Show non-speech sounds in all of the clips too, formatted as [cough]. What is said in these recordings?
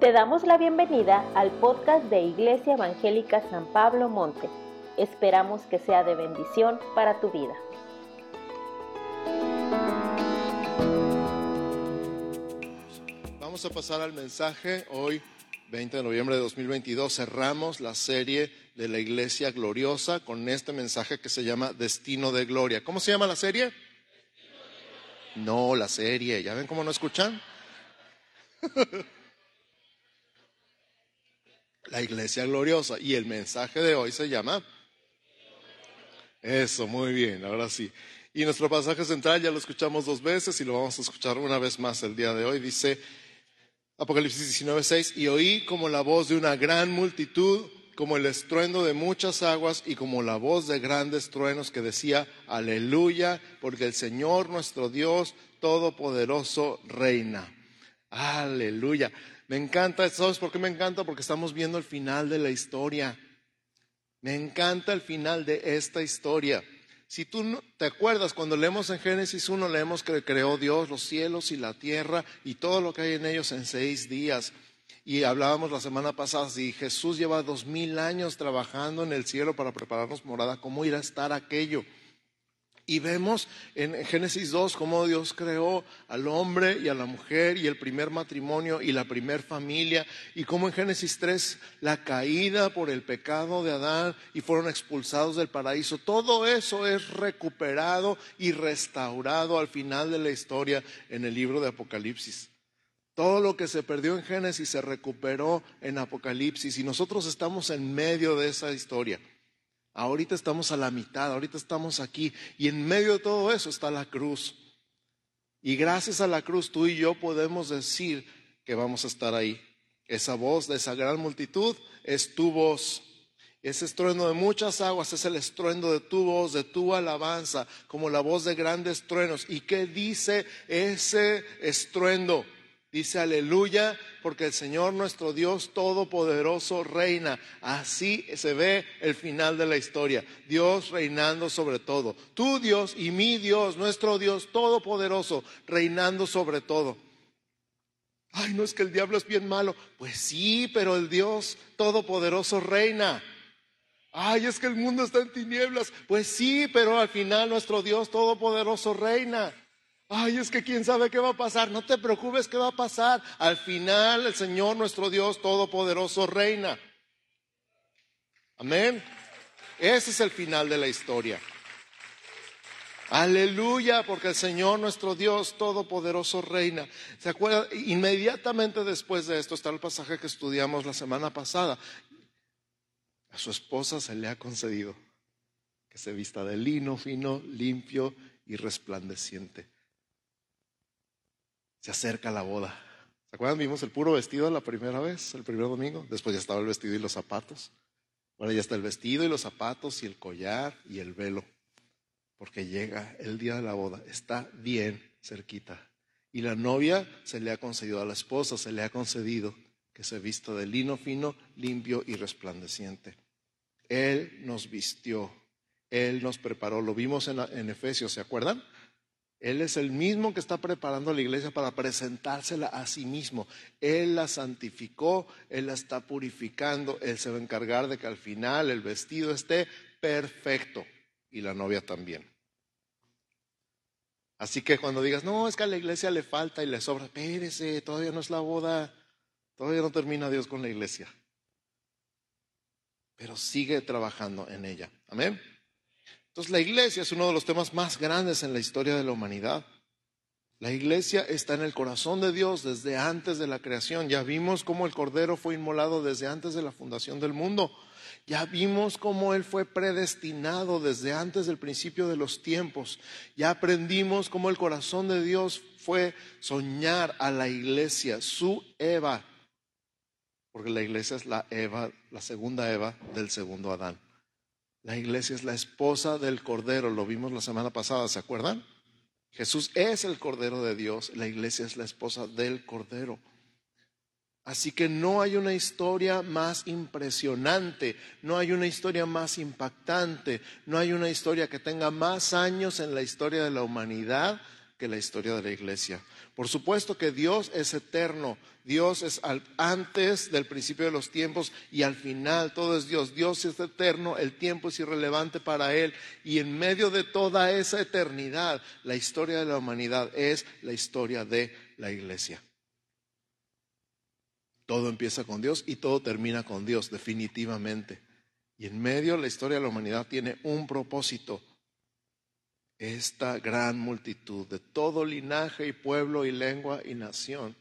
Te damos la bienvenida al podcast de Iglesia Evangélica San Pablo Monte. Esperamos que sea de bendición para tu vida. Vamos a pasar al mensaje. Hoy, 20 de noviembre de 2022, cerramos la serie de la Iglesia Gloriosa con este mensaje que se llama Destino de Gloria. ¿Cómo se llama la serie? No, la serie. ¿Ya ven cómo no escuchan? [laughs] la iglesia gloriosa. Y el mensaje de hoy se llama... Eso, muy bien, ahora sí. Y nuestro pasaje central ya lo escuchamos dos veces y lo vamos a escuchar una vez más el día de hoy. Dice Apocalipsis 19:6, y oí como la voz de una gran multitud, como el estruendo de muchas aguas y como la voz de grandes truenos que decía, aleluya, porque el Señor nuestro Dios Todopoderoso reina. Aleluya. Me encanta, ¿sabes por qué me encanta? Porque estamos viendo el final de la historia. Me encanta el final de esta historia. Si tú te acuerdas, cuando leemos en Génesis 1, leemos que creó Dios los cielos y la tierra y todo lo que hay en ellos en seis días. Y hablábamos la semana pasada, si Jesús lleva dos mil años trabajando en el cielo para prepararnos morada, ¿cómo irá a estar aquello? Y vemos en Génesis 2 cómo Dios creó al hombre y a la mujer y el primer matrimonio y la primer familia y cómo en Génesis 3 la caída por el pecado de Adán y fueron expulsados del paraíso. Todo eso es recuperado y restaurado al final de la historia en el libro de Apocalipsis. Todo lo que se perdió en Génesis se recuperó en Apocalipsis y nosotros estamos en medio de esa historia. Ahorita estamos a la mitad, ahorita estamos aquí y en medio de todo eso está la cruz. Y gracias a la cruz tú y yo podemos decir que vamos a estar ahí. Esa voz de esa gran multitud es tu voz. Ese estruendo de muchas aguas es el estruendo de tu voz, de tu alabanza, como la voz de grandes truenos. ¿Y qué dice ese estruendo? Dice aleluya, porque el Señor nuestro Dios Todopoderoso reina. Así se ve el final de la historia. Dios reinando sobre todo. Tu Dios y mi Dios, nuestro Dios Todopoderoso, reinando sobre todo. Ay, no es que el diablo es bien malo. Pues sí, pero el Dios Todopoderoso reina. Ay, es que el mundo está en tinieblas. Pues sí, pero al final nuestro Dios Todopoderoso reina. Ay, es que quién sabe qué va a pasar. No te preocupes qué va a pasar. Al final el Señor nuestro Dios Todopoderoso reina. Amén. Ese es el final de la historia. Aleluya, porque el Señor nuestro Dios Todopoderoso reina. ¿Se acuerdan? Inmediatamente después de esto está el pasaje que estudiamos la semana pasada. A su esposa se le ha concedido que se vista de lino fino, limpio y resplandeciente se acerca la boda. ¿Se acuerdan? Vimos el puro vestido la primera vez, el primer domingo. Después ya estaba el vestido y los zapatos. Ahora ya está el vestido y los zapatos y el collar y el velo. Porque llega el día de la boda. Está bien cerquita. Y la novia se le ha concedido a la esposa, se le ha concedido que se vista de lino fino, limpio y resplandeciente. Él nos vistió, Él nos preparó. Lo vimos en, en Efesios, ¿se acuerdan? Él es el mismo que está preparando a la iglesia para presentársela a sí mismo. Él la santificó, Él la está purificando, Él se va a encargar de que al final el vestido esté perfecto y la novia también. Así que cuando digas, no, es que a la iglesia le falta y le sobra, espérese, todavía no es la boda, todavía no termina Dios con la iglesia. Pero sigue trabajando en ella. Amén. Entonces la iglesia es uno de los temas más grandes en la historia de la humanidad. La iglesia está en el corazón de Dios desde antes de la creación. Ya vimos cómo el Cordero fue inmolado desde antes de la fundación del mundo. Ya vimos cómo Él fue predestinado desde antes del principio de los tiempos. Ya aprendimos cómo el corazón de Dios fue soñar a la iglesia, su Eva. Porque la iglesia es la Eva, la segunda Eva del segundo Adán. La iglesia es la esposa del Cordero, lo vimos la semana pasada, ¿se acuerdan? Jesús es el Cordero de Dios, la iglesia es la esposa del Cordero. Así que no hay una historia más impresionante, no hay una historia más impactante, no hay una historia que tenga más años en la historia de la humanidad que la historia de la iglesia. Por supuesto que Dios es eterno, Dios es antes del principio de los tiempos y al final todo es Dios. Dios es eterno, el tiempo es irrelevante para Él y en medio de toda esa eternidad, la historia de la humanidad es la historia de la iglesia. Todo empieza con Dios y todo termina con Dios, definitivamente. Y en medio la historia de la humanidad tiene un propósito. Esta gran multitud de todo linaje y pueblo y lengua y nación,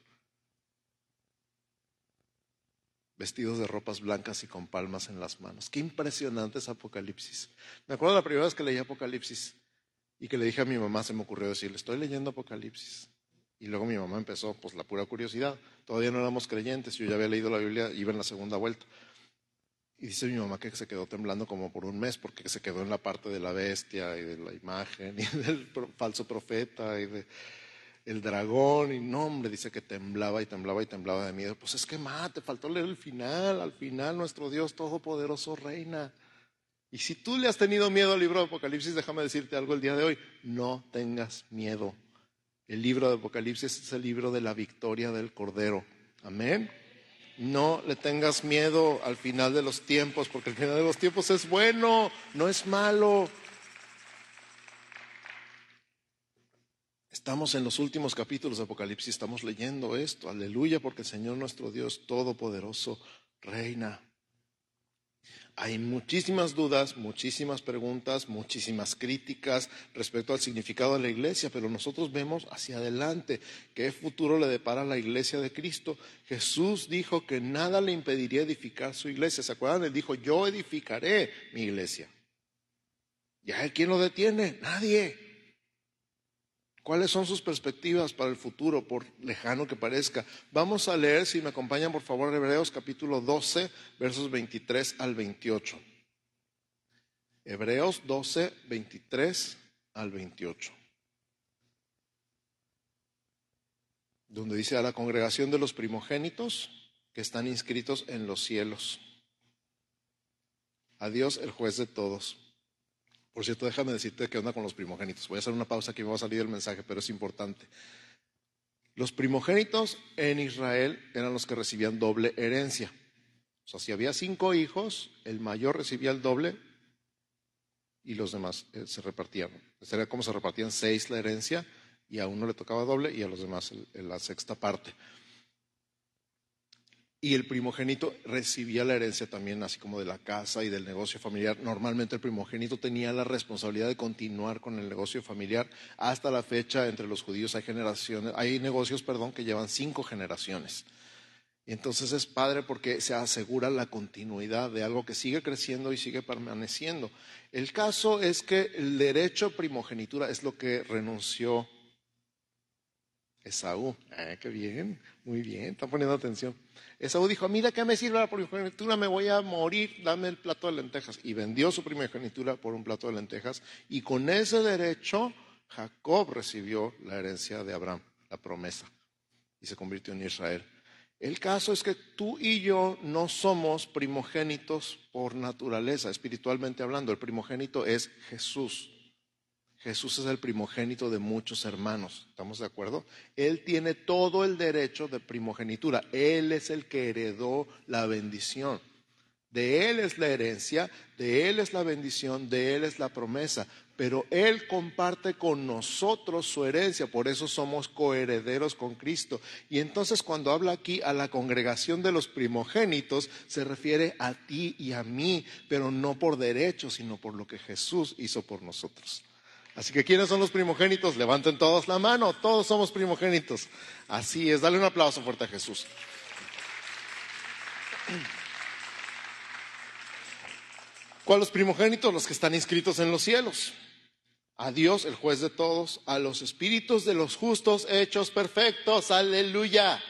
vestidos de ropas blancas y con palmas en las manos. Qué impresionante es Apocalipsis. Me acuerdo la primera vez que leí Apocalipsis y que le dije a mi mamá, se me ocurrió decirle, estoy leyendo Apocalipsis. Y luego mi mamá empezó, pues la pura curiosidad. Todavía no éramos creyentes, yo ya había leído la Biblia, iba en la segunda vuelta. Y dice mi mamá que se quedó temblando como por un mes porque se quedó en la parte de la bestia y de la imagen y [laughs] del falso profeta y del dragón y no, hombre, dice que temblaba y temblaba y temblaba de miedo. Pues es que mate, te faltó leer el final, al final nuestro Dios todopoderoso reina. Y si tú le has tenido miedo al libro de Apocalipsis, déjame decirte algo el día de hoy, no tengas miedo. El libro de Apocalipsis es el libro de la victoria del Cordero. Amén. No le tengas miedo al final de los tiempos, porque el final de los tiempos es bueno, no es malo. Estamos en los últimos capítulos de Apocalipsis, estamos leyendo esto. Aleluya, porque el Señor nuestro Dios Todopoderoso reina. Hay muchísimas dudas, muchísimas preguntas, muchísimas críticas respecto al significado de la iglesia, pero nosotros vemos hacia adelante qué futuro le depara a la iglesia de Cristo. Jesús dijo que nada le impediría edificar su iglesia. ¿Se acuerdan? Él dijo, yo edificaré mi iglesia. ¿Y a él quién lo detiene? Nadie. ¿Cuáles son sus perspectivas para el futuro, por lejano que parezca? Vamos a leer, si me acompañan por favor, Hebreos capítulo 12, versos 23 al 28. Hebreos 12, 23 al 28. Donde dice a la congregación de los primogénitos que están inscritos en los cielos. A Dios, el juez de todos por cierto, déjame decirte qué onda con los primogénitos. Voy a hacer una pausa aquí, me va a salir el mensaje, pero es importante. Los primogénitos en Israel eran los que recibían doble herencia. O sea, si había cinco hijos, el mayor recibía el doble y los demás eh, se repartían. Sería como se repartían seis la herencia y a uno le tocaba doble y a los demás la sexta parte. Y el primogénito recibía la herencia también, así como de la casa y del negocio familiar. Normalmente el primogénito tenía la responsabilidad de continuar con el negocio familiar. Hasta la fecha, entre los judíos hay generaciones, hay negocios, perdón, que llevan cinco generaciones. Y entonces es padre porque se asegura la continuidad de algo que sigue creciendo y sigue permaneciendo. El caso es que el derecho a primogenitura es lo que renunció Esaú. Ah, qué bien, muy bien, están poniendo atención. Esaú dijo, mira qué me sirve la primogenitura, me voy a morir, dame el plato de lentejas. Y vendió su primogenitura por un plato de lentejas. Y con ese derecho, Jacob recibió la herencia de Abraham, la promesa, y se convirtió en Israel. El caso es que tú y yo no somos primogénitos por naturaleza, espiritualmente hablando. El primogénito es Jesús. Jesús es el primogénito de muchos hermanos, ¿estamos de acuerdo? Él tiene todo el derecho de primogenitura, Él es el que heredó la bendición. De Él es la herencia, de Él es la bendición, de Él es la promesa, pero Él comparte con nosotros su herencia, por eso somos coherederos con Cristo. Y entonces cuando habla aquí a la congregación de los primogénitos, se refiere a ti y a mí, pero no por derecho, sino por lo que Jesús hizo por nosotros. Así que ¿quiénes son los primogénitos? Levanten todos la mano, todos somos primogénitos. Así es, dale un aplauso fuerte a Jesús. ¿Cuáles los primogénitos? Los que están inscritos en los cielos. A Dios, el juez de todos, a los espíritus de los justos hechos perfectos. Aleluya.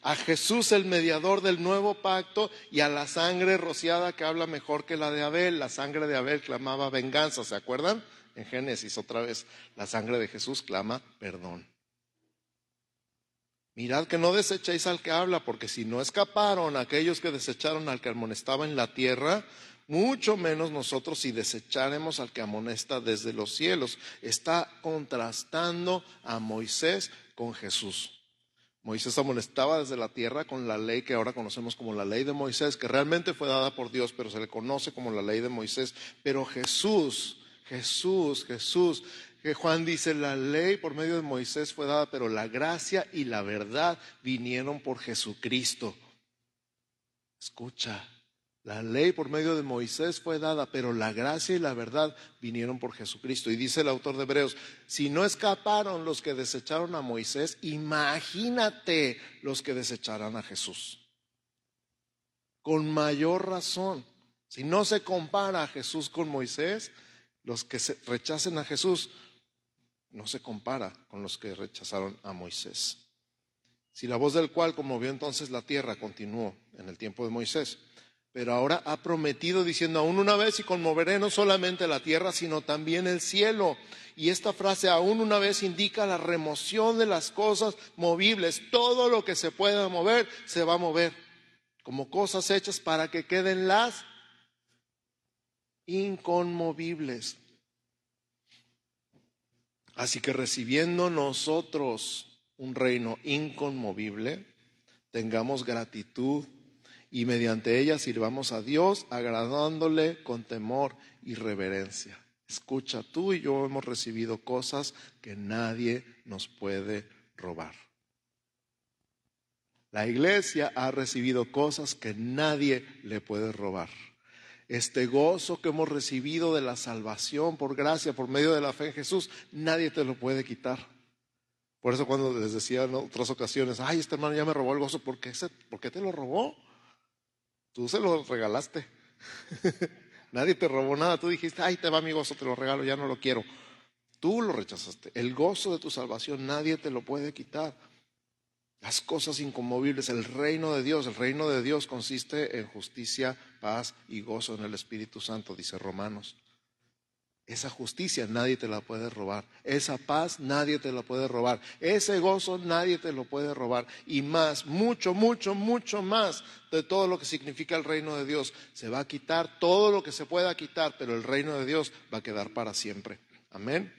A Jesús, el mediador del nuevo pacto, y a la sangre rociada que habla mejor que la de Abel. La sangre de Abel clamaba venganza, ¿se acuerdan? En Génesis otra vez, la sangre de Jesús clama perdón. Mirad que no desechéis al que habla, porque si no escaparon aquellos que desecharon al que amonestaba en la tierra, mucho menos nosotros si desecharemos al que amonesta desde los cielos. Está contrastando a Moisés con Jesús. Moisés amonestaba desde la tierra con la ley que ahora conocemos como la ley de Moisés, que realmente fue dada por Dios, pero se le conoce como la ley de Moisés. Pero Jesús, Jesús, Jesús, que Juan dice, la ley por medio de Moisés fue dada, pero la gracia y la verdad vinieron por Jesucristo. Escucha, la ley por medio de Moisés fue dada, pero la gracia y la verdad vinieron por Jesucristo. Y dice el autor de Hebreos, si no escaparon los que desecharon a Moisés, imagínate los que desecharán a Jesús. Con mayor razón, si no se compara a Jesús con Moisés, los que rechacen a Jesús no se compara con los que rechazaron a Moisés. Si la voz del cual conmovió entonces la tierra continuó en el tiempo de Moisés, pero ahora ha prometido diciendo aún una vez y conmoveré no solamente la tierra, sino también el cielo. Y esta frase aún una vez indica la remoción de las cosas movibles. Todo lo que se pueda mover se va a mover como cosas hechas para que queden las inconmovibles. Así que recibiendo nosotros un reino inconmovible, tengamos gratitud y mediante ella sirvamos a Dios agradándole con temor y reverencia. Escucha, tú y yo hemos recibido cosas que nadie nos puede robar. La iglesia ha recibido cosas que nadie le puede robar. Este gozo que hemos recibido de la salvación por gracia, por medio de la fe en Jesús, nadie te lo puede quitar. Por eso cuando les decía en otras ocasiones, ay, este hermano ya me robó el gozo, ¿por qué, ¿por qué te lo robó? Tú se lo regalaste. [laughs] Nadie te robó nada. Tú dijiste, ay, te va mi gozo, te lo regalo, ya no lo quiero. Tú lo rechazaste. El gozo de tu salvación nadie te lo puede quitar. Las cosas inconmovibles, el reino de Dios, el reino de Dios consiste en justicia, paz y gozo en el Espíritu Santo, dice Romanos. Esa justicia nadie te la puede robar. Esa paz nadie te la puede robar. Ese gozo nadie te lo puede robar. Y más, mucho, mucho, mucho más de todo lo que significa el reino de Dios. Se va a quitar todo lo que se pueda quitar, pero el reino de Dios va a quedar para siempre. Amén.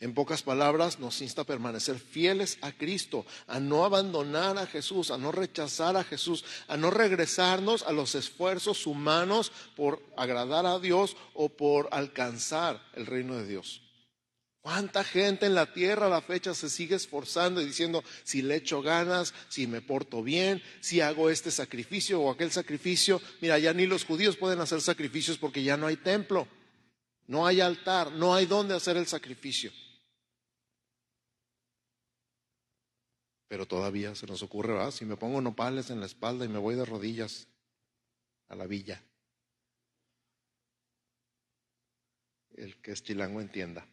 En pocas palabras, nos insta a permanecer fieles a Cristo, a no abandonar a Jesús, a no rechazar a Jesús, a no regresarnos a los esfuerzos humanos por agradar a Dios o por alcanzar el reino de Dios. ¿Cuánta gente en la tierra a la fecha se sigue esforzando y diciendo, si le echo ganas, si me porto bien, si hago este sacrificio o aquel sacrificio? Mira, ya ni los judíos pueden hacer sacrificios porque ya no hay templo, no hay altar, no hay dónde hacer el sacrificio. Pero todavía se nos ocurre, si me pongo nopales en la espalda y me voy de rodillas a la villa. El que es chilango entienda.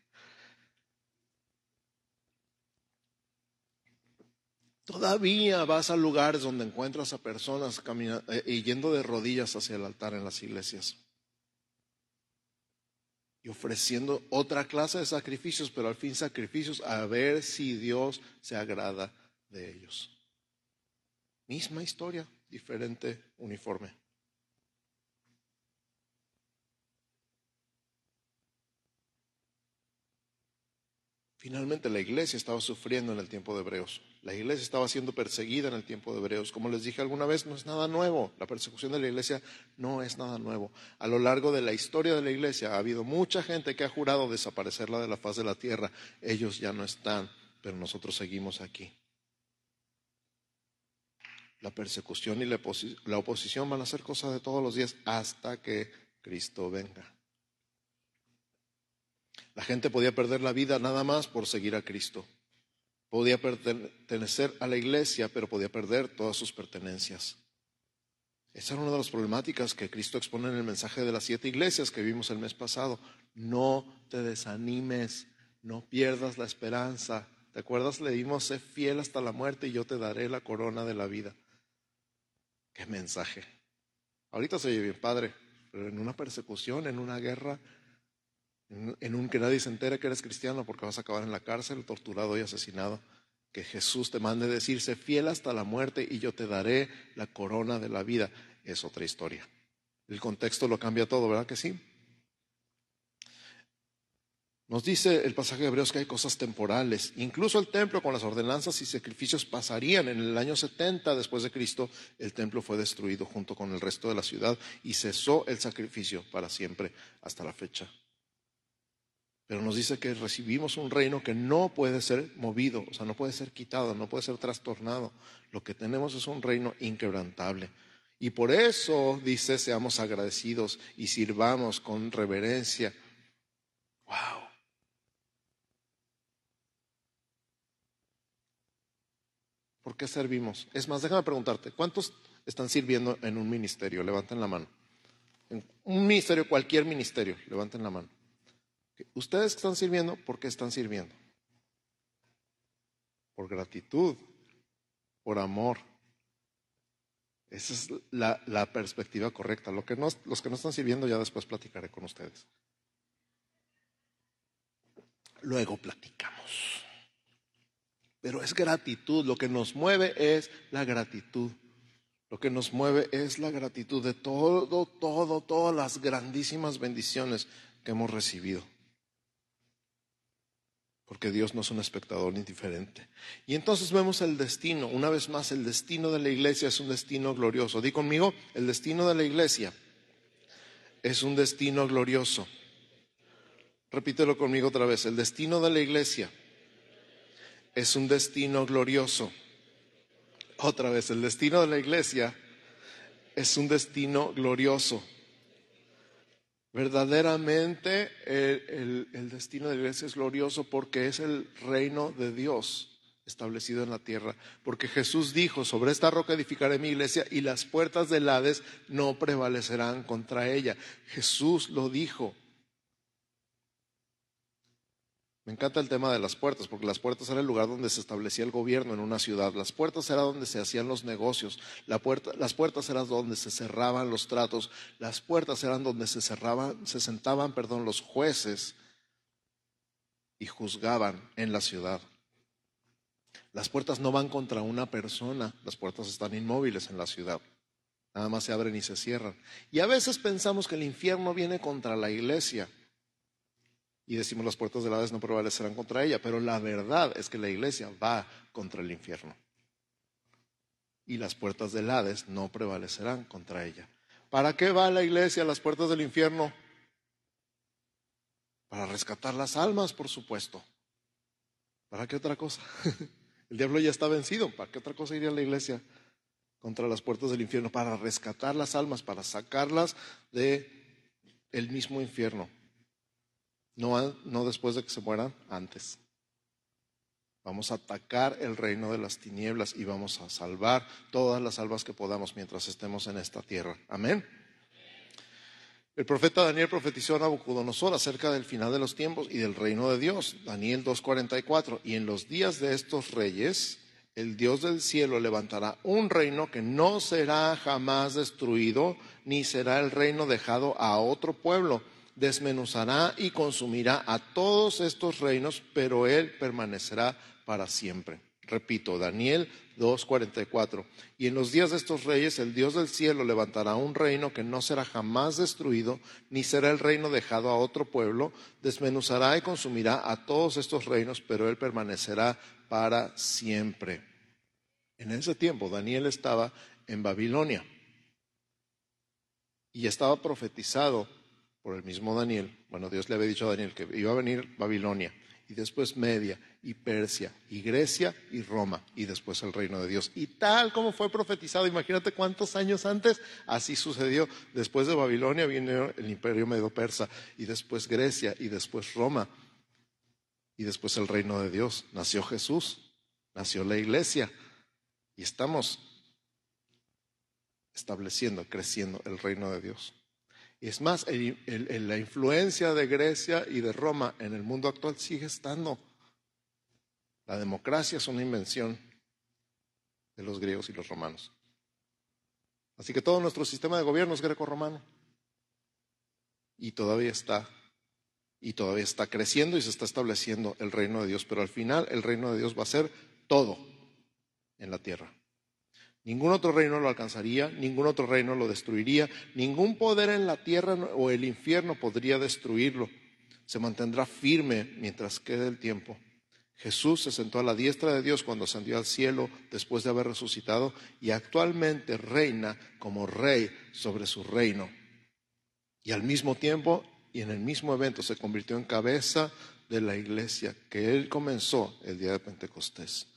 Todavía vas a lugares donde encuentras a personas caminando, eh, yendo de rodillas hacia el altar en las iglesias y ofreciendo otra clase de sacrificios, pero al fin sacrificios a ver si Dios se agrada de ellos. Misma historia, diferente uniforme. Finalmente la iglesia estaba sufriendo en el tiempo de Hebreos. La iglesia estaba siendo perseguida en el tiempo de Hebreos. Como les dije alguna vez, no es nada nuevo. La persecución de la iglesia no es nada nuevo. A lo largo de la historia de la iglesia ha habido mucha gente que ha jurado desaparecerla de la faz de la tierra. Ellos ya no están, pero nosotros seguimos aquí la persecución y la oposición van a ser cosas de todos los días hasta que Cristo venga. La gente podía perder la vida nada más por seguir a Cristo. Podía pertenecer a la iglesia, pero podía perder todas sus pertenencias. Esa era una de las problemáticas que Cristo expone en el mensaje de las siete iglesias que vimos el mes pasado. No te desanimes, no pierdas la esperanza. ¿Te acuerdas? Leímos, sé fiel hasta la muerte y yo te daré la corona de la vida. Qué mensaje. Ahorita se oye bien padre, pero en una persecución, en una guerra, en un que nadie se entere que eres cristiano porque vas a acabar en la cárcel, torturado y asesinado, que Jesús te mande decirse fiel hasta la muerte y yo te daré la corona de la vida, es otra historia. El contexto lo cambia todo, ¿verdad que sí? Nos dice el pasaje de Hebreos que hay cosas temporales. Incluso el templo con las ordenanzas y sacrificios pasarían. En el año 70 después de Cristo, el templo fue destruido junto con el resto de la ciudad y cesó el sacrificio para siempre hasta la fecha. Pero nos dice que recibimos un reino que no puede ser movido, o sea, no puede ser quitado, no puede ser trastornado. Lo que tenemos es un reino inquebrantable. Y por eso dice, seamos agradecidos y sirvamos con reverencia. ¡Wow! ¿Por qué servimos? Es más, déjame preguntarte, ¿cuántos están sirviendo en un ministerio? Levanten la mano. En un ministerio, cualquier ministerio, levanten la mano. Ustedes que están sirviendo, ¿por qué están sirviendo? Por gratitud, por amor. Esa es la, perspectiva correcta. Lo que los que no están sirviendo ya después platicaré con ustedes. Luego platicamos. Pero es gratitud, lo que nos mueve es la gratitud. Lo que nos mueve es la gratitud de todo, todo, todas las grandísimas bendiciones que hemos recibido. Porque Dios no es un espectador indiferente. Y entonces vemos el destino. Una vez más, el destino de la iglesia es un destino glorioso. Di conmigo, el destino de la iglesia es un destino glorioso. Repítelo conmigo otra vez. El destino de la iglesia es un destino glorioso. Otra vez, el destino de la iglesia es un destino glorioso. Verdaderamente el, destino de la iglesia es glorioso porque es el reino de Dios establecido en la tierra. Porque Jesús dijo, sobre esta roca edificaré mi iglesia y las puertas del Hades no prevalecerán contra ella. Jesús lo dijo. Me encanta el tema de las puertas, porque las puertas era el lugar donde se establecía el gobierno en una ciudad. Las puertas era donde se hacían los negocios. las puertas eran donde se cerraban los tratos. Las puertas eran donde se cerraban, se sentaban, perdón, los jueces y juzgaban en la ciudad. Las puertas no van contra una persona, las puertas están inmóviles en la ciudad. Nada más se abren y se cierran. Y a veces pensamos que el infierno viene contra la iglesia y decimos las puertas del Hades no prevalecerán contra ella, pero la verdad es que la iglesia va contra el infierno. Y las puertas del Hades no prevalecerán contra ella. ¿Para qué va la iglesia a las puertas del infierno? Para rescatar las almas, por supuesto. ¿Para qué otra cosa? [laughs] El diablo ya está vencido. ¿Para qué otra cosa iría la iglesia contra las puertas del infierno? Para rescatar las almas, para sacarlas de el mismo infierno. No, después de que se mueran, antes. Vamos a atacar el reino de las tinieblas y vamos a salvar todas las almas que podamos mientras estemos en esta tierra. Amén. El profeta Daniel profetizó a Nabucodonosor acerca del final de los tiempos y del reino de Dios. Daniel 2.44. Y en los días de estos reyes, el Dios del cielo levantará un reino que no será jamás destruido, ni será el reino dejado a otro pueblo desmenuzará y consumirá a todos estos reinos, pero él permanecerá para siempre. Repito, Daniel 2.44. Y en los días de estos reyes, el Dios del cielo levantará un reino que no será jamás destruido, ni será el reino dejado a otro pueblo, desmenuzará y consumirá a todos estos reinos, pero él permanecerá para siempre. En ese tiempo, Daniel estaba en Babilonia y estaba profetizado por el mismo Daniel. Bueno, Dios le había dicho a Daniel que iba a venir Babilonia y después Media y Persia y Grecia y Roma y después el reino de Dios. Y tal como fue profetizado, imagínate cuántos años antes, así sucedió. Después de Babilonia vino el imperio medo-persa y después Grecia y después Roma y después el reino de Dios. Nació Jesús, nació la iglesia y estamos estableciendo, creciendo el reino de Dios. Y es más, la influencia de Grecia y de Roma en el mundo actual sigue estando. La democracia es una invención de los griegos y los romanos. Así que todo nuestro sistema de gobierno es greco-romano. Y todavía está, y todavía está creciendo y se está estableciendo el reino de Dios. Pero al final el reino de Dios va a ser todo en la tierra. Ningún otro reino lo alcanzaría, ningún otro reino lo destruiría, ningún poder en la tierra o el infierno podría destruirlo. Se mantendrá firme mientras quede el tiempo. Jesús se sentó a la diestra de Dios cuando ascendió al cielo después de haber resucitado y actualmente reina como rey sobre su reino. Y al mismo tiempo y en el mismo evento se convirtió en cabeza de la iglesia que él comenzó el día de Pentecostés.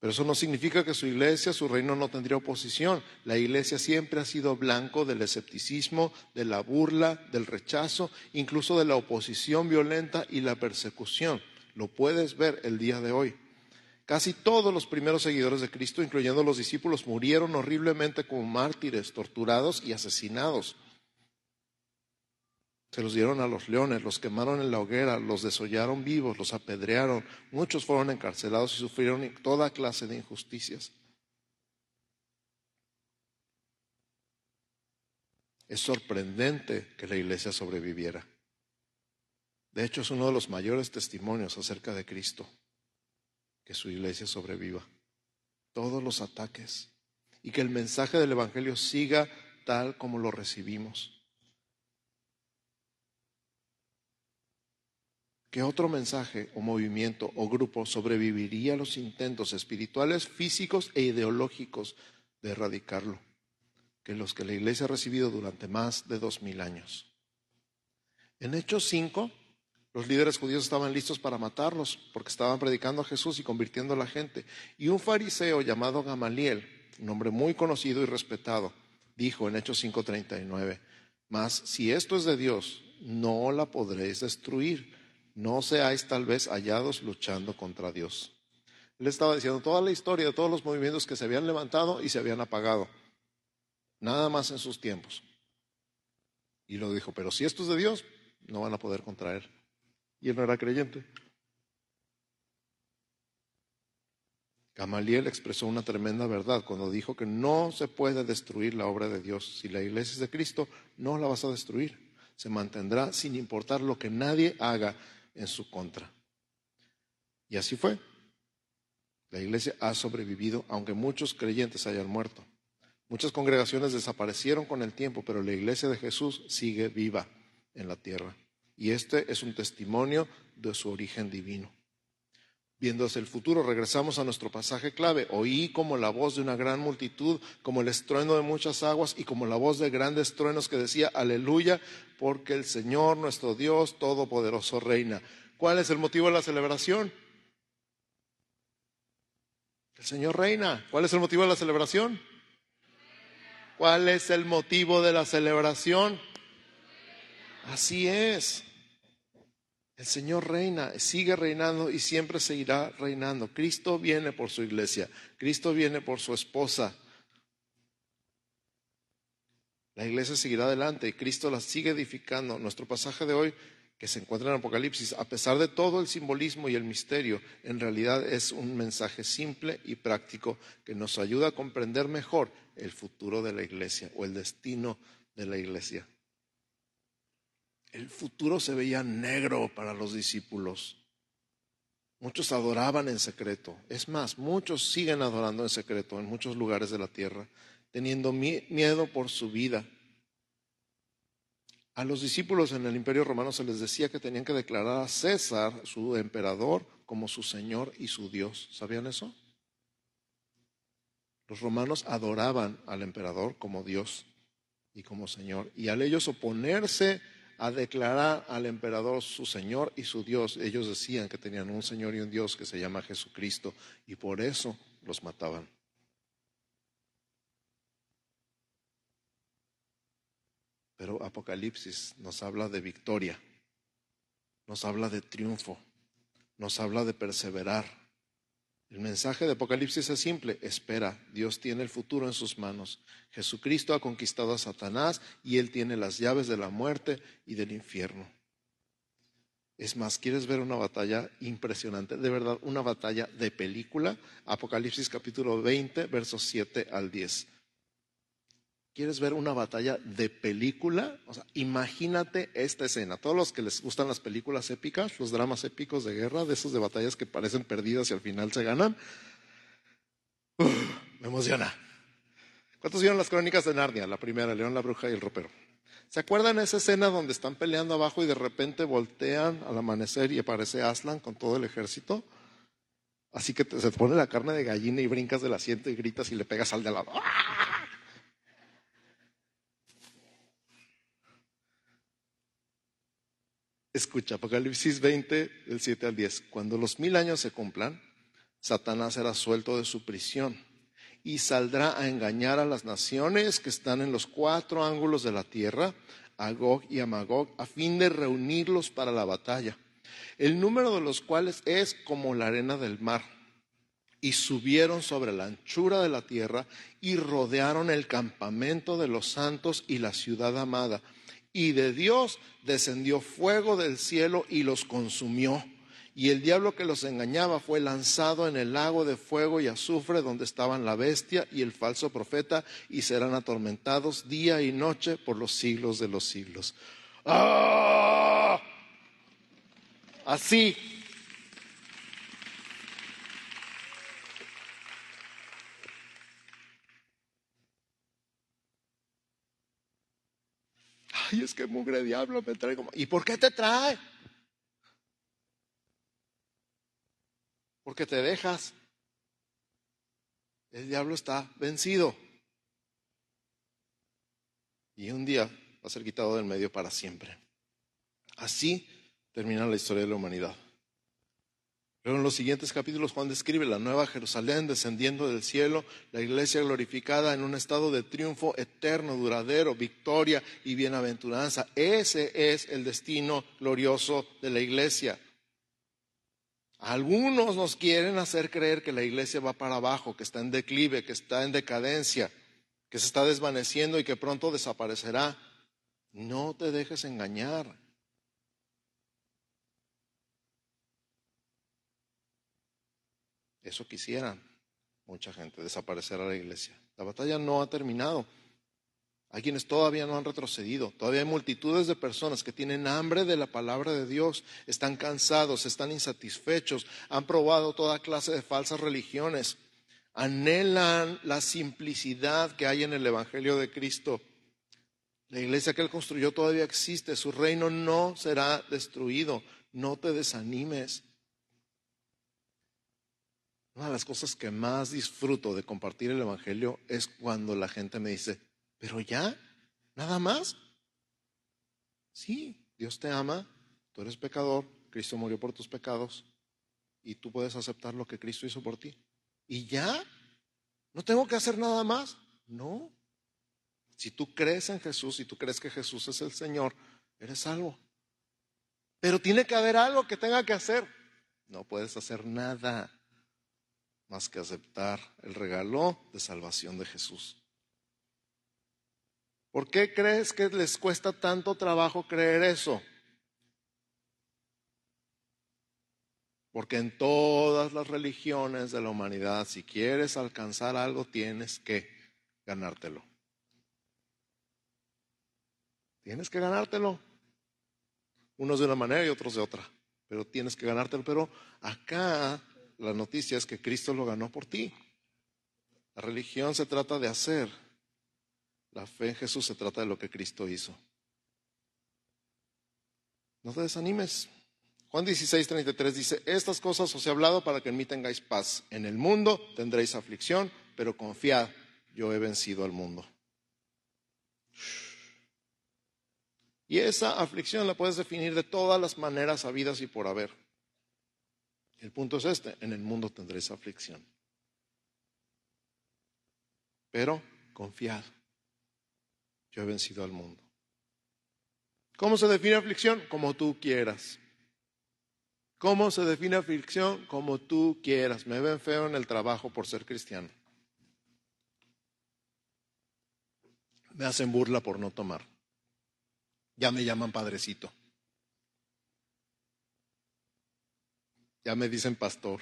Pero eso no significa que su iglesia, su reino no tendría oposición. La iglesia siempre ha sido blanco del escepticismo, de la burla, del rechazo, incluso de la oposición violenta y la persecución. Lo puedes ver el día de hoy. Casi todos los primeros seguidores de Cristo, incluyendo los discípulos, murieron horriblemente como mártires, torturados y asesinados. Se los dieron a los leones, los quemaron en la hoguera, los desollaron vivos, los apedrearon. Muchos fueron encarcelados y sufrieron toda clase de injusticias. Es sorprendente que la iglesia sobreviviera. De hecho, es uno de los mayores testimonios acerca de Cristo, que su iglesia sobreviva. Todos los ataques y que el mensaje del Evangelio siga tal como lo recibimos. ¿Qué otro mensaje o movimiento o grupo sobreviviría a los intentos espirituales, físicos e ideológicos de erradicarlo que los que la iglesia ha recibido durante más de dos mil años? En Hechos 5, los líderes judíos estaban listos para matarlos porque estaban predicando a Jesús y convirtiendo a la gente. Y un fariseo llamado Gamaliel, un hombre muy conocido y respetado, dijo en Hechos 5:39, mas si esto es de Dios, no la podréis destruir no seáis tal vez hallados luchando contra Dios. Él estaba diciendo toda la historia de todos los movimientos que se habían levantado y se habían apagado. Nada más en sus tiempos. Y lo dijo, pero si esto es de Dios, no van a poder contra él. Y él no era creyente. Gamaliel expresó una tremenda verdad cuando dijo que no se puede destruir la obra de Dios. Si la iglesia es de Cristo, no la vas a destruir. Se mantendrá sin importar lo que nadie haga en su contra. Y así fue. La iglesia ha sobrevivido, aunque muchos creyentes hayan muerto. Muchas congregaciones desaparecieron con el tiempo, pero la iglesia de Jesús sigue viva en la tierra. Y este es un testimonio de su origen divino. Viendo hacia el futuro, regresamos a nuestro pasaje clave. Oí como la voz de una gran multitud, como el estruendo de muchas aguas y como la voz de grandes truenos que decía, aleluya, porque el Señor nuestro Dios Todopoderoso reina. ¿Cuál es el motivo de la celebración? El Señor reina. ¿Cuál es el motivo de la celebración? ¿Cuál es el motivo de la celebración? Así es. El Señor reina, sigue reinando y siempre seguirá reinando. Cristo viene por su iglesia, Cristo viene por su esposa. La iglesia seguirá adelante y Cristo la sigue edificando. Nuestro pasaje de hoy, que se encuentra en Apocalipsis, a pesar de todo el simbolismo y el misterio, en realidad es un mensaje simple y práctico que nos ayuda a comprender mejor el futuro de la iglesia o el destino de la iglesia. El futuro se veía negro para los discípulos. Muchos adoraban en secreto. Es más, muchos siguen adorando en secreto en muchos lugares de la tierra, teniendo miedo por su vida. A los discípulos en el imperio romano se les decía que tenían que declarar a César, su emperador, como su Señor y su Dios. ¿Sabían eso? Los romanos adoraban al emperador como Dios y como Señor. Y al ellos oponerse a declarar al emperador su Señor y su Dios. Ellos decían que tenían un Señor y un Dios que se llama Jesucristo y por eso los mataban. Pero Apocalipsis nos habla de victoria, nos habla de triunfo, nos habla de perseverar, el mensaje de Apocalipsis es simple, espera, Dios tiene el futuro en sus manos. Jesucristo ha conquistado a Satanás y él tiene las llaves de la muerte y del infierno. Es más, ¿quieres ver una batalla impresionante? De verdad, una batalla de película. Apocalipsis capítulo 20, versos 7 al 10. ¿Quieres ver una batalla de película? O sea, imagínate esta escena. Todos los que les gustan las películas épicas, los dramas épicos de guerra, de esos de batallas que parecen perdidas y al final se ganan. me emociona. ¿Cuántos vieron las crónicas de Narnia? La primera, León, la bruja y el ropero. ¿Se acuerdan esa escena donde están peleando abajo y de repente voltean al amanecer y aparece Aslan con todo el ejército? Así que se te pone la carne de gallina y brincas del asiento y gritas y le pegas al de lado. Escucha, Apocalipsis 20, del 7 al 10. Cuando los mil años se cumplan, Satanás será suelto de su prisión y saldrá a engañar a las naciones que están en los cuatro ángulos de la tierra, a Gog y a Magog, a fin de reunirlos para la batalla, el número de los cuales es como la arena del mar. Y subieron sobre la anchura de la tierra y rodearon el campamento de los santos y la ciudad amada. Y de Dios descendió fuego del cielo y los consumió y el diablo que los engañaba fue lanzado en el lago de fuego y azufre donde estaban la bestia y el falso profeta y serán atormentados día y noche por los siglos de los siglos. ¡Ah! Así. Ay, es que mugre diablo me trae como... ¿Y por qué te trae? porque te dejas. El diablo está vencido. Y un día va a ser quitado del medio para siempre. Así termina la historia de la humanidad. Pero en los siguientes capítulos Juan describe la nueva Jerusalén descendiendo del cielo, la iglesia glorificada en un estado de triunfo eterno, duradero, victoria y bienaventuranza. Ese es el destino glorioso de la iglesia. Algunos nos quieren hacer creer que la iglesia va para abajo, que está en declive, que está en decadencia, que se está desvaneciendo y que pronto desaparecerá. No te dejes engañar. Eso quisiera mucha gente, desaparecer a la iglesia. La batalla no ha terminado. Hay quienes todavía no han retrocedido. Todavía hay multitudes de personas que tienen hambre de la palabra de Dios, están cansados, están insatisfechos, han probado toda clase de falsas religiones, anhelan la simplicidad que hay en el Evangelio de Cristo. La iglesia que Él construyó todavía existe, su reino no será destruido. No te desanimes. Una de las cosas que más disfruto de compartir el Evangelio es cuando la gente me dice, pero ya, nada más. Sí, Dios te ama, tú eres pecador, Cristo murió por tus pecados y tú puedes aceptar lo que Cristo hizo por ti. ¿Y ya? ¿No tengo que hacer nada más? No. Si tú crees en Jesús y tú crees que Jesús es el Señor, eres salvo. Pero tiene que haber algo que tenga que hacer. No puedes hacer nada más que aceptar el regalo de salvación de Jesús. ¿Por qué crees que les cuesta tanto trabajo creer eso? Porque en todas las religiones de la humanidad, si quieres alcanzar algo, tienes que ganártelo. Tienes que ganártelo. Unos de una manera y otros de otra, pero tienes que ganártelo. Pero acá la noticia es que Cristo lo ganó por ti. La religión se trata de hacer la fe en Jesús se trata de lo que Cristo hizo. No te desanimes. Juan 16, 33 dice, estas cosas os he hablado para que en mí tengáis paz. En el mundo tendréis aflicción, pero confiad, yo he vencido al mundo. Y esa aflicción la puedes definir de todas las maneras habidas y por haber. El punto es este, en el mundo tendréis aflicción. Pero confiad, yo he vencido al mundo. ¿Cómo se define aflicción? Como tú quieras. ¿Cómo se define aflicción? Como tú quieras. Me ven feo en el trabajo por ser cristiano. Me hacen burla por no tomar. Ya me llaman padrecito. Ya me dicen pastor.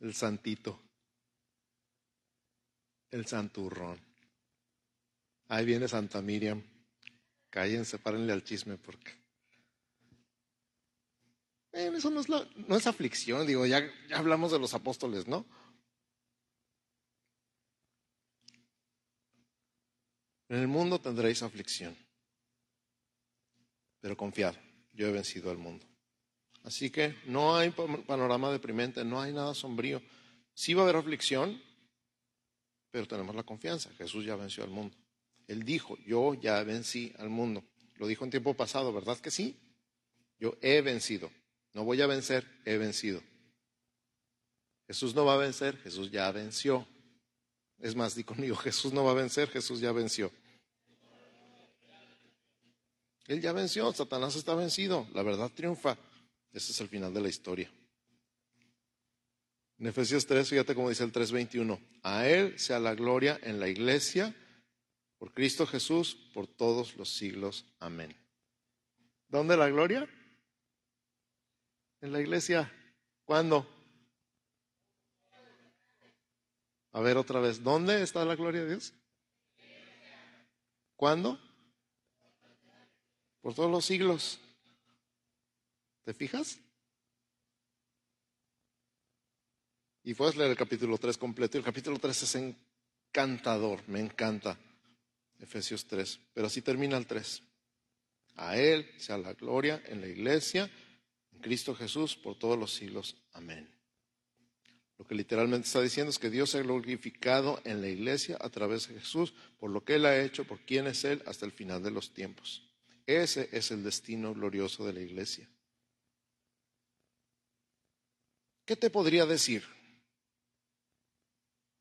El santito el santurrón. Ahí viene Santa Miriam. Cállense, párenle al chisme porque. eso no es, no es aflicción, digo, ya, ya hablamos de los apóstoles, ¿no? En el mundo tendréis aflicción, pero confiad, yo he vencido al mundo. Así que no hay panorama deprimente, no hay nada sombrío. Sí va a haber aflicción, pero tenemos la confianza. Jesús ya venció al mundo. Él dijo, yo ya vencí al mundo. Lo dijo en tiempo pasado, ¿verdad que sí? Yo he vencido. No voy a vencer, he vencido. Jesús no va a vencer, Jesús ya venció. Es más, di conmigo, [laughs] Jesús no va a vencer, Jesús ya venció. Él ya venció, Satanás está vencido, la verdad triunfa. Ese es el final de la historia. En Efesios 3, fíjate cómo dice el 3:21, a Él sea la gloria en la iglesia, por Cristo Jesús, por todos los siglos. Amén. ¿Dónde la gloria? En la iglesia. ¿Cuándo? A ver otra vez, ¿dónde está la gloria de Dios? ¿Cuándo? Por todos los siglos. ¿Te fijas? Y puedes leer el capítulo 3 completo. El capítulo 3 es encantador, me encanta. Efesios 3. Pero así termina el 3. A Él sea la gloria en la iglesia, en Cristo Jesús, por todos los siglos. Amén. Lo que literalmente está diciendo es que Dios se ha glorificado en la iglesia a través de Jesús por lo que Él ha hecho, por quién es Él hasta el final de los tiempos. Ese es el destino glorioso de la iglesia. ¿Qué te podría decir?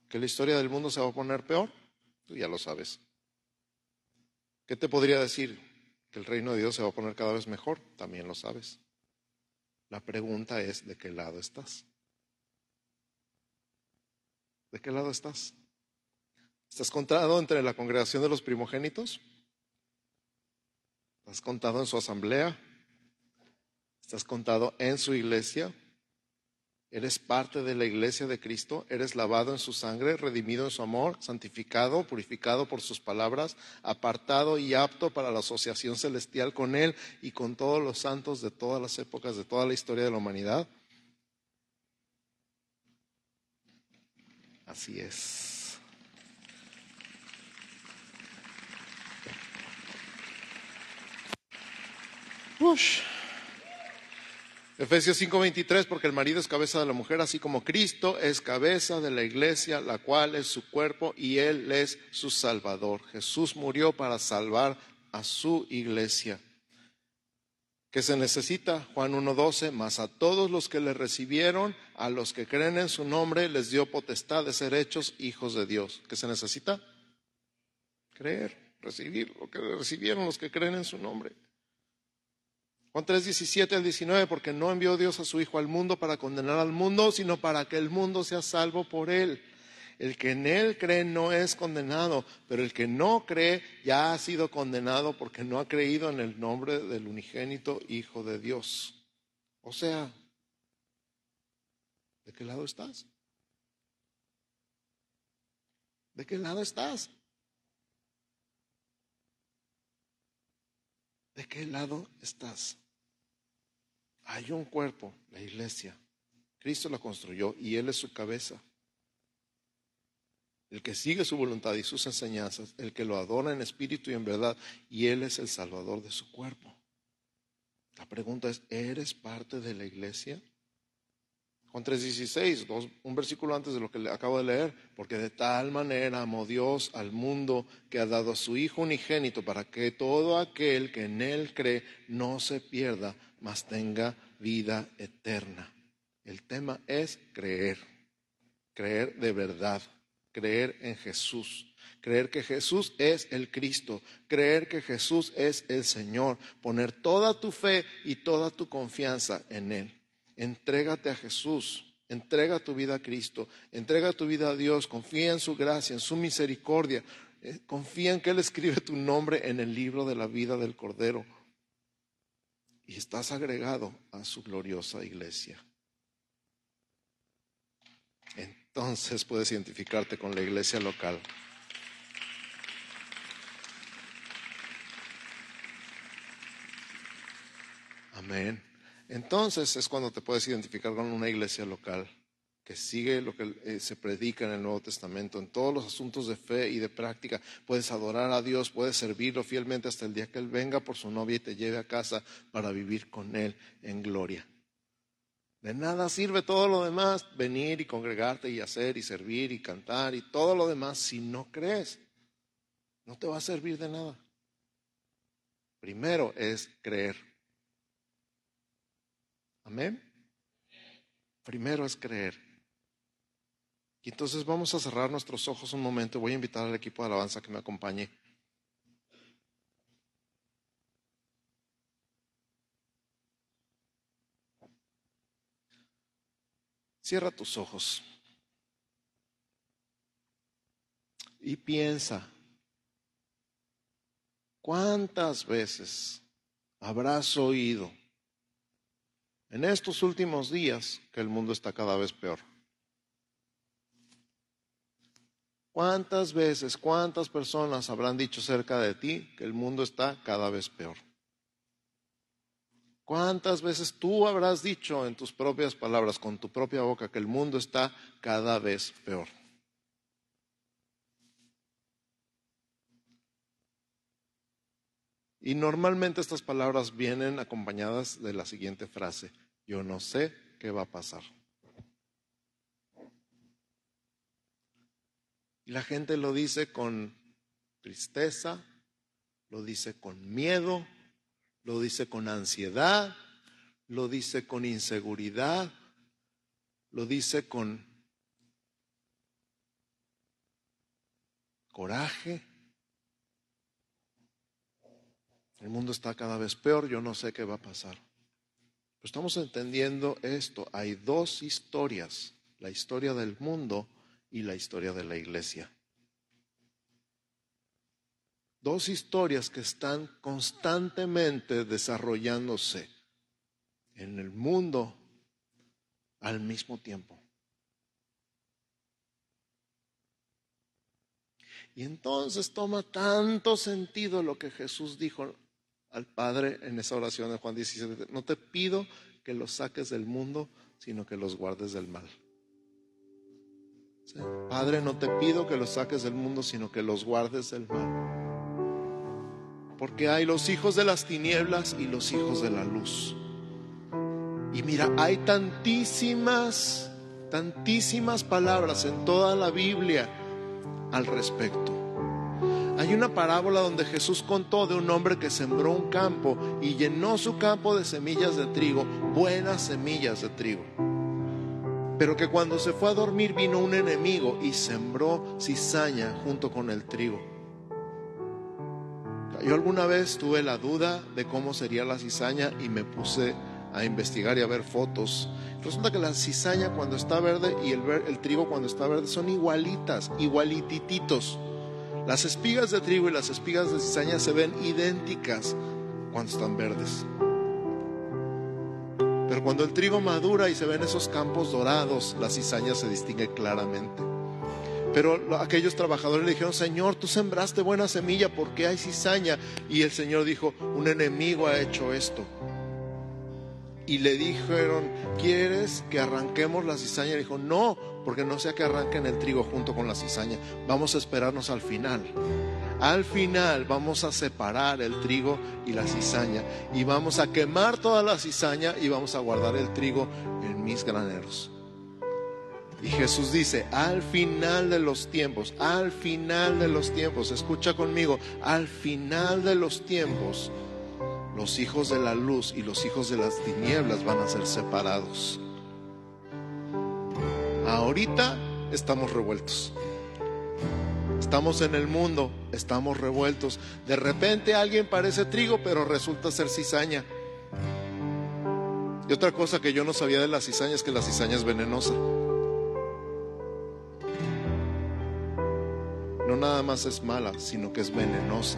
¿Que la historia del mundo se va a poner peor? Tú ya lo sabes. ¿Qué te podría decir? ¿Que el reino de Dios se va a poner cada vez mejor? También lo sabes. La pregunta es, ¿de qué lado estás? ¿De qué lado estás? ¿Estás contado entre la congregación de los primogénitos? ¿Estás contado en su asamblea? ¿Estás contado en su iglesia? ¿Eres parte de la iglesia de Cristo? ¿Eres lavado en su sangre, redimido en su amor, santificado, purificado por sus palabras, apartado y apto para la asociación celestial con Él y con todos los santos de todas las épocas, de toda la historia de la humanidad? Así es. Efesios 5:23, porque el marido es cabeza de la mujer, así como Cristo es cabeza de la iglesia, la cual es su cuerpo y Él es su Salvador. Jesús murió para salvar a su iglesia. ¿Qué se necesita? Juan 1.12, más a todos los que le recibieron, a los que creen en su nombre, les dio potestad de ser hechos hijos de Dios. ¿Qué se necesita? Creer, recibir lo que recibieron los que creen en su nombre. Juan 3.17 al 19, porque no envió Dios a su Hijo al mundo para condenar al mundo, sino para que el mundo sea salvo por él. El que en Él cree no es condenado, pero el que no cree ya ha sido condenado porque no ha creído en el nombre del unigénito Hijo de Dios. O sea, ¿de qué lado estás? ¿De qué lado estás? ¿De qué lado estás? Hay un cuerpo, la iglesia. Cristo la construyó y Él es su cabeza el que sigue su voluntad y sus enseñanzas, el que lo adora en espíritu y en verdad, y Él es el Salvador de su cuerpo. La pregunta es, ¿eres parte de la iglesia? Juan 3:16, un versículo antes de lo que acabo de leer, porque de tal manera amó Dios al mundo que ha dado a su Hijo unigénito para que todo aquel que en Él cree no se pierda, mas tenga vida eterna. El tema es creer, creer de verdad. Creer en Jesús, creer que Jesús es el Cristo, creer que Jesús es el Señor, poner toda tu fe y toda tu confianza en Él. Entrégate a Jesús, entrega tu vida a Cristo, entrega tu vida a Dios, confía en su gracia, en su misericordia, eh, confía en que Él escribe tu nombre en el libro de la vida del Cordero. Y estás agregado a su gloriosa iglesia. Entonces puedes identificarte con la iglesia local. Amén. Entonces es cuando te puedes identificar con una iglesia local que sigue lo que eh, se predica en el Nuevo Testamento, en todos los asuntos de fe y de práctica. Puedes adorar a Dios, puedes servirlo fielmente hasta el día que Él venga por su novia y te lleve a casa para vivir con Él en gloria. De nada sirve todo lo demás, venir y congregarte y hacer y servir y cantar y todo lo demás si no crees. No te va a servir de nada. Primero es creer. Amén. Primero es creer. Y entonces vamos a cerrar nuestros ojos un momento. Voy a invitar al equipo de alabanza que me acompañe. Cierra tus ojos y piensa, ¿cuántas veces habrás oído en estos últimos días que el mundo está cada vez peor? ¿Cuántas veces, cuántas personas habrán dicho cerca de ti que el mundo está cada vez peor? ¿Cuántas veces tú habrás dicho en tus propias palabras, con tu propia boca, que el mundo está cada vez peor? Y normalmente estas palabras vienen acompañadas de la siguiente frase, yo no sé qué va a pasar. Y la gente lo dice con tristeza, lo dice con miedo, lo dice con ansiedad, lo dice con inseguridad, lo dice con coraje. El mundo está cada vez peor, yo no sé qué va a pasar. Pero estamos entendiendo esto. Hay dos historias, la historia del mundo y la historia de la iglesia. Dos historias que están constantemente desarrollándose en el mundo al mismo tiempo. Y entonces toma tanto sentido lo que Jesús dijo al Padre en esa oración de Juan 17. No te pido que los saques del mundo, sino que los guardes del mal. Padre, no te pido que los saques del mundo, sino que los guardes del mal. Porque hay los hijos de las tinieblas y los hijos de la luz. Y mira, hay tantísimas, tantísimas palabras en toda la Biblia al respecto. Hay una parábola donde Jesús contó de un hombre que sembró un campo y llenó su campo de semillas de trigo, buenas semillas de trigo pero que cuando se fue a dormir vino un enemigo y sembró cizaña junto con el trigo. Yo alguna vez tuve la duda de cómo sería la cizaña y me puse a investigar y a ver fotos. Resulta que la cizaña cuando está verde y el, el trigo cuando está verde son igualitas, igualitititos. Las espigas de trigo y las espigas de cizaña se ven idénticas cuando están verdes. Pero cuando el trigo madura y se ven esos campos dorados, la cizaña se distingue claramente. Pero aquellos trabajadores le dijeron, Señor, tú sembraste buena semilla, ¿por qué hay cizaña? Y el Señor dijo, un enemigo ha hecho esto. Y le dijeron, ¿quieres que arranquemos la cizaña? Y dijo, no, porque no sea que arranquen el trigo junto con la cizaña. Vamos a esperarnos al final. Al final vamos a separar el trigo y la cizaña y vamos a quemar toda la cizaña y vamos a guardar el trigo en mis graneros. Y Jesús dice, al final de los tiempos, al final de los tiempos, escucha conmigo, al final de los tiempos, los hijos de la luz y los hijos de las tinieblas van a ser separados. Ahorita estamos revueltos. Estamos en el mundo, estamos revueltos. De repente alguien parece trigo, pero resulta ser cizaña. Y otra cosa que yo no sabía de la cizaña es que la cizaña es venenosa. No nada más es mala, sino que es venenosa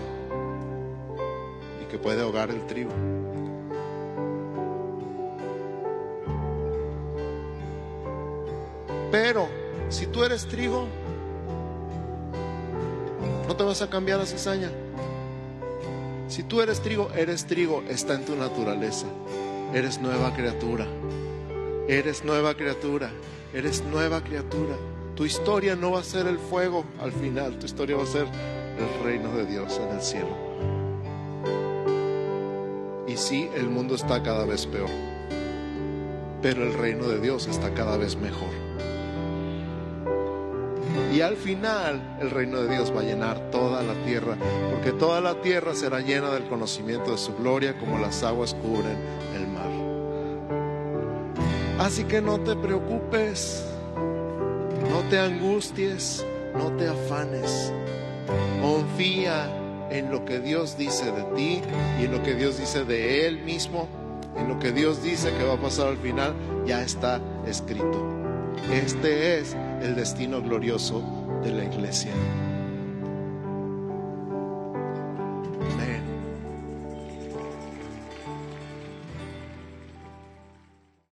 que puede ahogar el trigo. Pero si tú eres trigo, no te vas a cambiar la cizaña. Si tú eres trigo, eres trigo, está en tu naturaleza. Eres nueva criatura. Eres nueva criatura. Eres nueva criatura. Tu historia no va a ser el fuego al final, tu historia va a ser el reino de Dios en el cielo. Sí, el mundo está cada vez peor, pero el reino de Dios está cada vez mejor. Y al final el reino de Dios va a llenar toda la tierra, porque toda la tierra será llena del conocimiento de su gloria como las aguas cubren el mar. Así que no te preocupes, no te angusties, no te afanes. Confía en lo que Dios dice de ti y en lo que Dios dice de Él mismo, en lo que Dios dice que va a pasar al final, ya está escrito. Este es el destino glorioso de la iglesia.